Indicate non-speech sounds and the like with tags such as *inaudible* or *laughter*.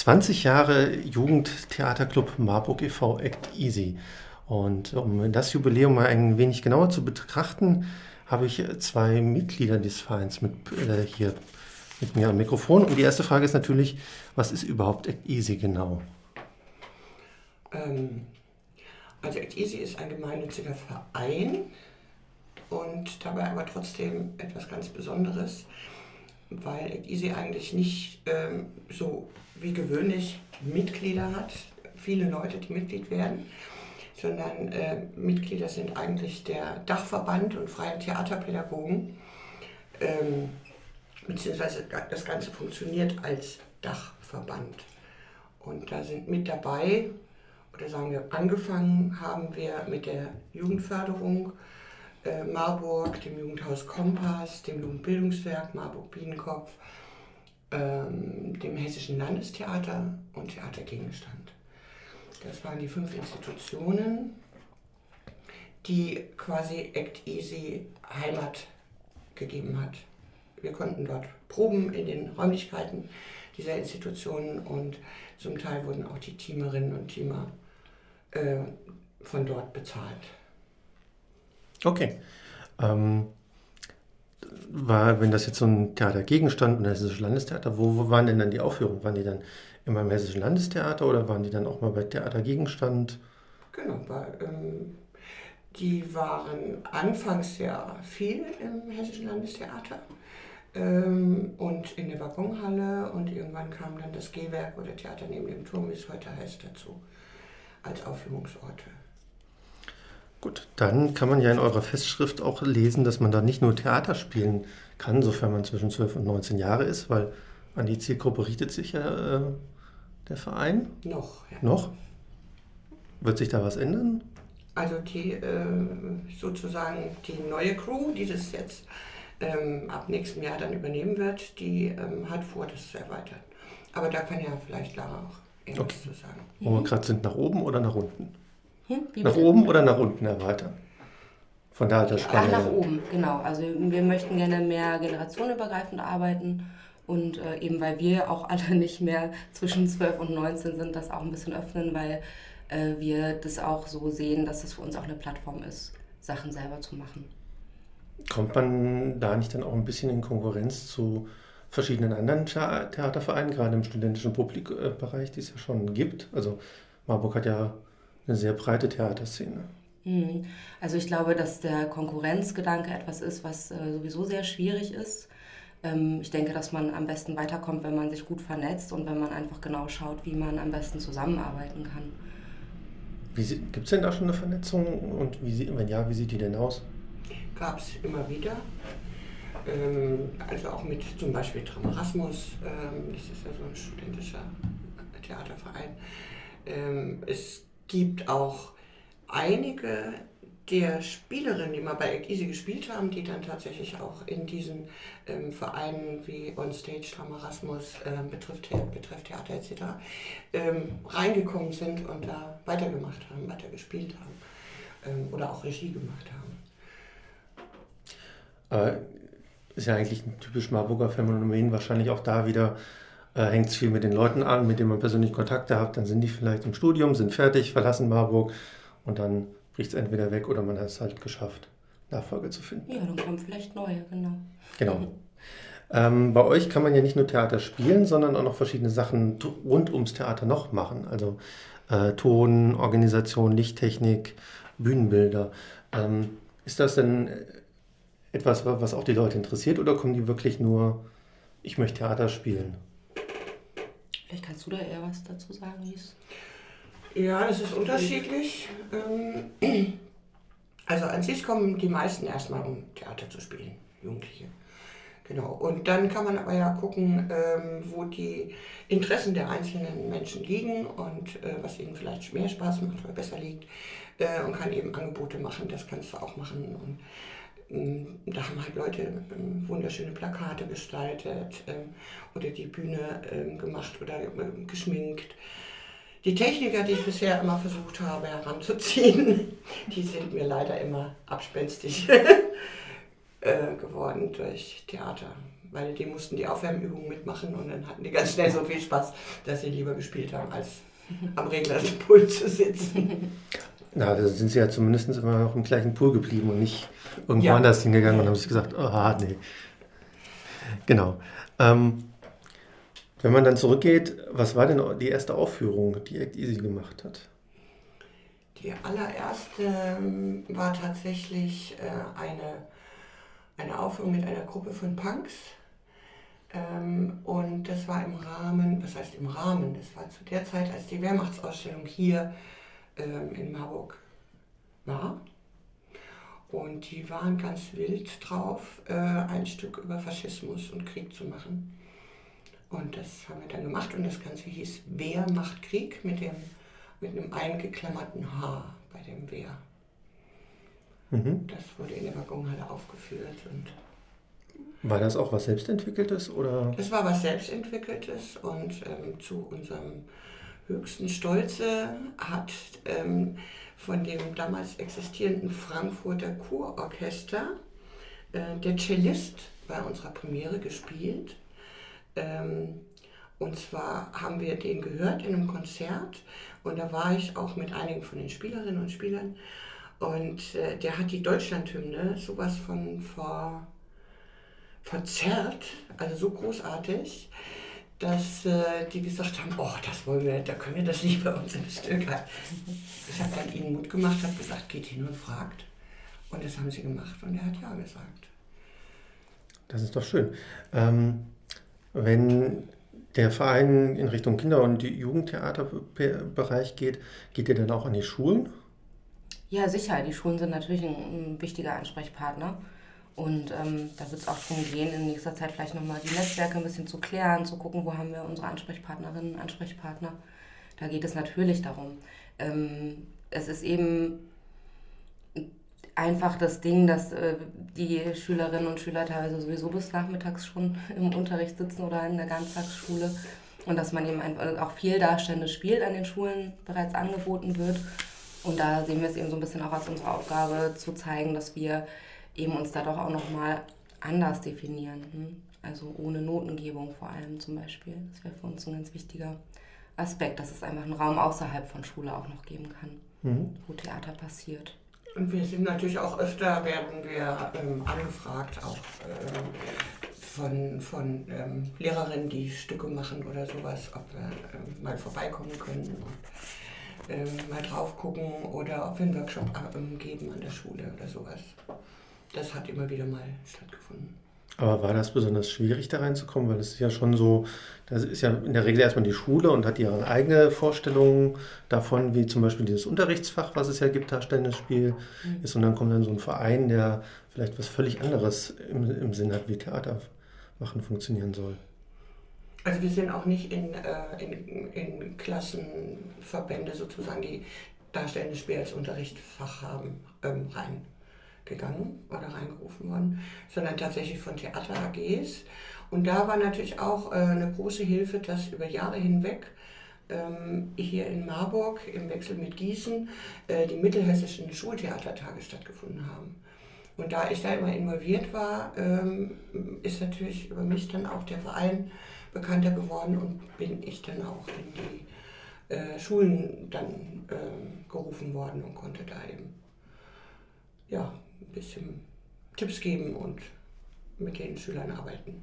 20 Jahre Jugendtheaterclub Marburg e.V. Act Easy. Und um das Jubiläum mal ein wenig genauer zu betrachten, habe ich zwei Mitglieder des Vereins mit, äh, hier mit mir am Mikrofon. Und die erste Frage ist natürlich, was ist überhaupt Act Easy genau? Ähm, also Act Easy ist ein gemeinnütziger Verein und dabei aber trotzdem etwas ganz Besonderes, weil Easy eigentlich nicht ähm, so wie gewöhnlich Mitglieder hat, viele Leute, die Mitglied werden, sondern äh, Mitglieder sind eigentlich der Dachverband und freie Theaterpädagogen, ähm, beziehungsweise das Ganze funktioniert als Dachverband. Und da sind mit dabei, oder sagen wir, angefangen haben wir mit der Jugendförderung äh, Marburg, dem Jugendhaus Kompass, dem Jugendbildungswerk Marburg Bienenkopf, ähm, dem Hessischen Landestheater und Theater Gegenstand. Das waren die fünf Institutionen, die quasi Act Easy Heimat gegeben hat. Wir konnten dort proben in den Räumlichkeiten dieser Institutionen und zum Teil wurden auch die Teamerinnen und Teamer äh, von dort bezahlt. Okay. Ähm, war, wenn das jetzt so ein Theatergegenstand, ein hessisches Landestheater, wo, wo waren denn dann die Aufführungen? Waren die dann immer im hessischen Landestheater oder waren die dann auch mal bei Theatergegenstand? Genau, bei, ähm, die waren anfangs sehr viel im hessischen Landestheater ähm, und in der Waggonhalle und irgendwann kam dann das Gehwerk oder Theater neben dem Turm, wie es heute heißt, dazu als Aufführungsorte. Gut, dann kann man ja in eurer Festschrift auch lesen, dass man da nicht nur Theater spielen kann, sofern man zwischen 12 und 19 Jahre ist, weil an die Zielgruppe richtet sich ja äh, der Verein. Noch, ja. Noch? Wird sich da was ändern? Also die äh, sozusagen die neue Crew, die das jetzt ähm, ab nächstem Jahr dann übernehmen wird, die ähm, hat vor, das zu erweitern. Aber da kann ja vielleicht Lara auch irgendwas okay. zu sagen. Wo wir gerade sind, nach oben oder nach unten? Hm? nach oben oder nach unten erweitern? Von der Altersspanne? Ach, nach oben, genau. Also wir möchten gerne mehr generationenübergreifend arbeiten und äh, eben weil wir auch alle *laughs* nicht mehr zwischen 12 und 19 sind, das auch ein bisschen öffnen, weil äh, wir das auch so sehen, dass es für uns auch eine Plattform ist, Sachen selber zu machen. Kommt man da nicht dann auch ein bisschen in Konkurrenz zu verschiedenen anderen Theatervereinen, gerade im studentischen Publikbereich, die es ja schon gibt? Also Marburg hat ja eine sehr breite Theaterszene. Hm. Also ich glaube, dass der Konkurrenzgedanke etwas ist, was äh, sowieso sehr schwierig ist. Ähm, ich denke, dass man am besten weiterkommt, wenn man sich gut vernetzt und wenn man einfach genau schaut, wie man am besten zusammenarbeiten kann. Gibt es denn da schon eine Vernetzung und wie, wenn ja, wie sieht die denn aus? Gab es immer wieder. Ähm, also auch mit zum Beispiel Tramarasmus, ähm, das ist ja so ein studentischer Theaterverein. Es gibt auch einige der Spielerinnen, die mal bei Act Easy gespielt haben, die dann tatsächlich auch in diesen ähm, Vereinen wie Onstage, Tramarasmus, ähm, betrifft, betrifft Theater etc. Ähm, reingekommen sind und da weitergemacht haben, weitergespielt haben ähm, oder auch Regie gemacht haben. Äh, ist ja eigentlich ein typisch Marburger Phänomen, wahrscheinlich auch da wieder äh, hängt es viel mit den Leuten an, mit denen man persönlich Kontakte hat. Dann sind die vielleicht im Studium, sind fertig, verlassen Marburg und dann bricht es entweder weg oder man hat es halt geschafft, Nachfolge zu finden. Ja, dann kommen vielleicht neue, genau. Genau. *laughs* Ähm, bei euch kann man ja nicht nur Theater spielen, sondern auch noch verschiedene Sachen rund ums Theater noch machen. Also äh, Ton, Organisation, Lichttechnik, Bühnenbilder. Ähm, ist das denn etwas, was auch die Leute interessiert oder kommen die wirklich nur, ich möchte Theater spielen? Vielleicht kannst du da eher was dazu sagen, Lies. Ja, das ist unterschiedlich. Ähm, *clears throat* also an sich kommen die meisten erstmal, um Theater zu spielen, Jugendliche. Genau. Und dann kann man aber ja gucken, ähm, wo die Interessen der einzelnen Menschen liegen und äh, was ihnen vielleicht mehr Spaß macht oder besser liegt äh, und kann eben Angebote machen. Das kannst du auch machen. Und da haben halt Leute ähm, wunderschöne Plakate gestaltet ähm, oder die Bühne gemacht oder geschminkt. Die Techniker, die ich bisher immer versucht habe heranzuziehen, *laughs* die sind mir leider immer abspenstig *laughs* äh, geworden durch Theater. weil die mussten die Aufwärmübungen mitmachen und dann hatten die ganz schnell so viel Spaß, dass sie lieber gespielt haben, als am Reglerpult zu sitzen. *laughs* Na, da sind sie ja zumindest immer noch im gleichen Pool geblieben und nicht irgendwo Ja. anders hingegangen und haben sich gesagt, ah, nee. Genau. Ähm, wenn man dann zurückgeht, was war denn die erste Aufführung, die Act Easy gemacht hat? Die allererste ähm, war tatsächlich äh, eine, eine Aufführung mit einer Gruppe von Punks. Ähm, und das war im Rahmen, was heißt im Rahmen? Das war zu der Zeit, als die Wehrmachtsausstellung hier ähm, in Marburg war. Und die waren ganz wild drauf, äh, ein Stück über Faschismus und Krieg zu machen. Und das haben wir dann gemacht und das Ganze hieß Wer macht Krieg mit, dem, mit einem eingeklammerten H bei dem Wer. Mhm. Das wurde in der Waggonhalle aufgeführt und War das auch was Selbstentwickeltes oder? das war was Selbstentwickeltes und ähm, zu unserem höchsten Stolze hat ähm, von dem damals existierenden Frankfurter Kurorchester äh, der Cellist bei unserer Premiere gespielt. Ähm, und zwar haben wir den gehört in einem Konzert. Und da war ich auch mit einigen von den Spielerinnen und Spielern. Und äh, der hat die Deutschlandhymne sowas von vor verzerrt, also so großartig, dass äh, die gesagt haben, oh, das wollen wir, da können wir das nicht bei uns im Stück haben. Ich habe dann ihnen Mut gemacht, habe gesagt, geht hin und fragt. Und das haben sie gemacht und er hat ja gesagt. Das ist doch schön. Ähm, wenn der Verein in Richtung Kinder- und Jugendtheaterbereich geht, geht ihr dann auch an die Schulen? Ja, sicher. Die Schulen sind natürlich ein, ein wichtiger Ansprechpartner. Und ähm, da wird es auch darum gehen, in nächster Zeit vielleicht nochmal die Netzwerke ein bisschen zu klären, zu gucken, wo haben wir unsere Ansprechpartnerinnen und Ansprechpartner. Da geht es natürlich darum. Ähm, es ist eben einfach das Ding, dass äh, die Schülerinnen und Schüler teilweise sowieso bis nachmittags schon *laughs* im Unterricht sitzen oder in der Ganztagsschule. Und dass man eben einfach auch viel Darstellendes spielt an den Schulen bereits angeboten wird. Und da sehen wir es eben so ein bisschen auch als unsere Aufgabe zu zeigen, dass wir eben uns da doch auch nochmal anders definieren. Hm? Also ohne Notengebung vor allem zum Beispiel. Das wäre für uns ein ganz wichtiger Aspekt, dass es einfach einen Raum außerhalb von Schule auch noch geben kann, Mhm. wo Theater passiert. Und wir sind natürlich auch öfter, werden wir ähm, angefragt, auch ähm, von, von ähm, Lehrerinnen, die Stücke machen oder sowas, ob wir ähm, mal vorbeikommen können und ähm, mal drauf gucken oder ob wir einen Workshop ähm, geben an der Schule oder sowas. Das hat immer wieder mal stattgefunden. Aber war das besonders schwierig, da reinzukommen? Weil es ist ja schon so, das ist ja in der Regel erstmal die Schule und hat ihre eigene Vorstellung davon, wie zum Beispiel dieses Unterrichtsfach, was es ja gibt, darstellendes Spiel ist. Und dann kommt dann so ein Verein, der vielleicht was völlig anderes im, im Sinn hat, wie Theater machen funktionieren soll. Also wir sind auch nicht in, äh, in, in Klassenverbände sozusagen, die darstellendes Spiel als Unterrichtsfach haben, ähm, reingegangen oder reingerufen worden, sondern tatsächlich von Theater AGs. Und da war natürlich auch äh, eine große Hilfe, dass über Jahre hinweg ähm, hier in Marburg im Wechsel mit Gießen äh, die mittelhessischen Schultheatertage stattgefunden haben. Und da ich da immer involviert war, ähm, ist natürlich über mich dann auch der Verein bekannter geworden und bin ich dann auch in die äh, Schulen dann ähm, gerufen worden und konnte da eben ja, ein bisschen Tipps geben und mit den Schülern arbeiten.